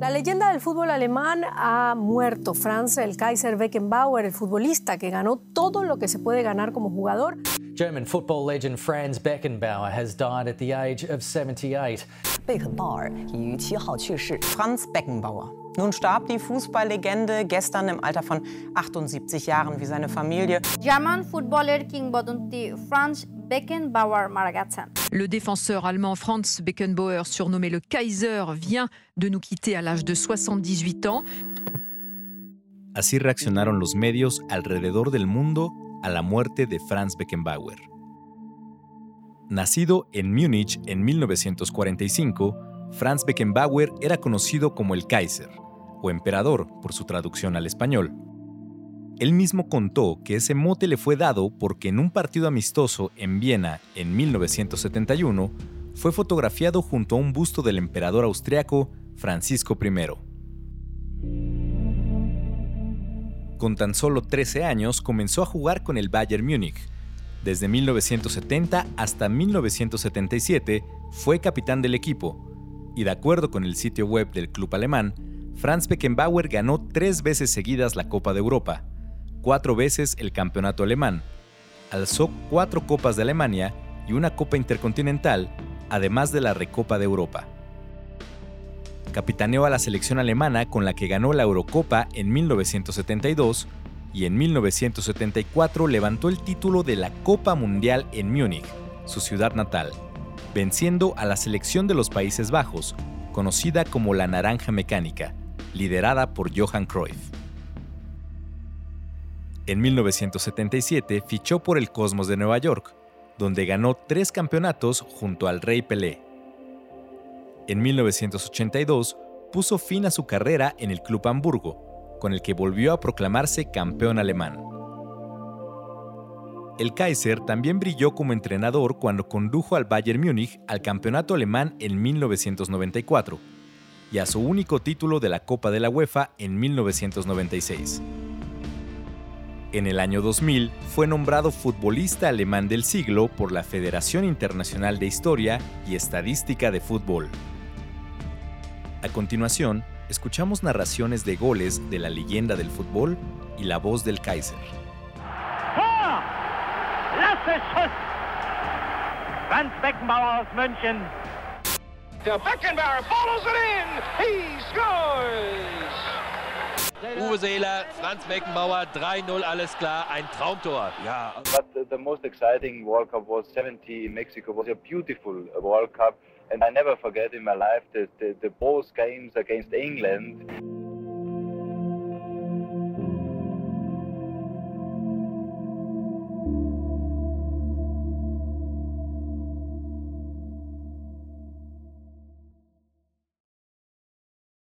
La leyenda del fútbol alemán ha muerto. Franz el Kaiser Beckenbauer, el futbolista que ganó todo lo que se puede ganar como jugador. German football legend Franz Beckenbauer has died at the age of 78. Beckenbauer Franz Beckenbauer. Nun starb die Fußballlegende gestern im Alter von 78 Jahren wie seine Familie. German footballer কিংবদন্তি Franz Beckenbauer মারা Le défenseur allemand Franz Beckenbauer, surnommé le Kaiser, vient de nous quitter à l'âge de 78 ans. Así reaccionaron los medios alrededor del mundo a la muerte de Franz Beckenbauer. Nacido en Múnich en 1945, Franz Beckenbauer era conocido como el Kaiser, o emperador por su traducción al español. Él mismo contó que ese mote le fue dado porque en un partido amistoso en Viena en 1971 fue fotografiado junto a un busto del emperador austriaco Francisco I. Con tan solo 13 años comenzó a jugar con el Bayern Múnich. Desde 1970 hasta 1977 fue capitán del equipo y de acuerdo con el sitio web del club alemán, Franz Beckenbauer ganó tres veces seguidas la Copa de Europa, cuatro veces el campeonato alemán, alzó cuatro Copas de Alemania y una Copa Intercontinental, además de la Recopa de Europa. Capitaneó a la selección alemana con la que ganó la Eurocopa en 1972 y en 1974 levantó el título de la Copa Mundial en Múnich, su ciudad natal, venciendo a la selección de los Países Bajos, conocida como la Naranja Mecánica, liderada por Johan Cruyff. En 1977 fichó por el Cosmos de Nueva York, donde ganó tres campeonatos junto al Rey Pelé. En 1982 puso fin a su carrera en el Club Hamburgo, con el que volvió a proclamarse campeón alemán. El Kaiser también brilló como entrenador cuando condujo al Bayern Múnich al campeonato alemán en 1994 y a su único título de la Copa de la UEFA en 1996. En el año 2000 fue nombrado futbolista alemán del siglo por la Federación Internacional de Historia y Estadística de Fútbol. A continuación, escuchamos narraciones de goles de la leyenda del fútbol y la voz del Kaiser. Franz Beckenbauer aus München. Der Beckenbauer follows it in. He scores. Uwe Seeler, Franz Beckenbauer, 3-0, alles klar, ein Traumtor. Ja. But the most exciting World Cup was 70 in Mexico. It was a beautiful World Cup. And I never forget in my life the, the, the both games against England.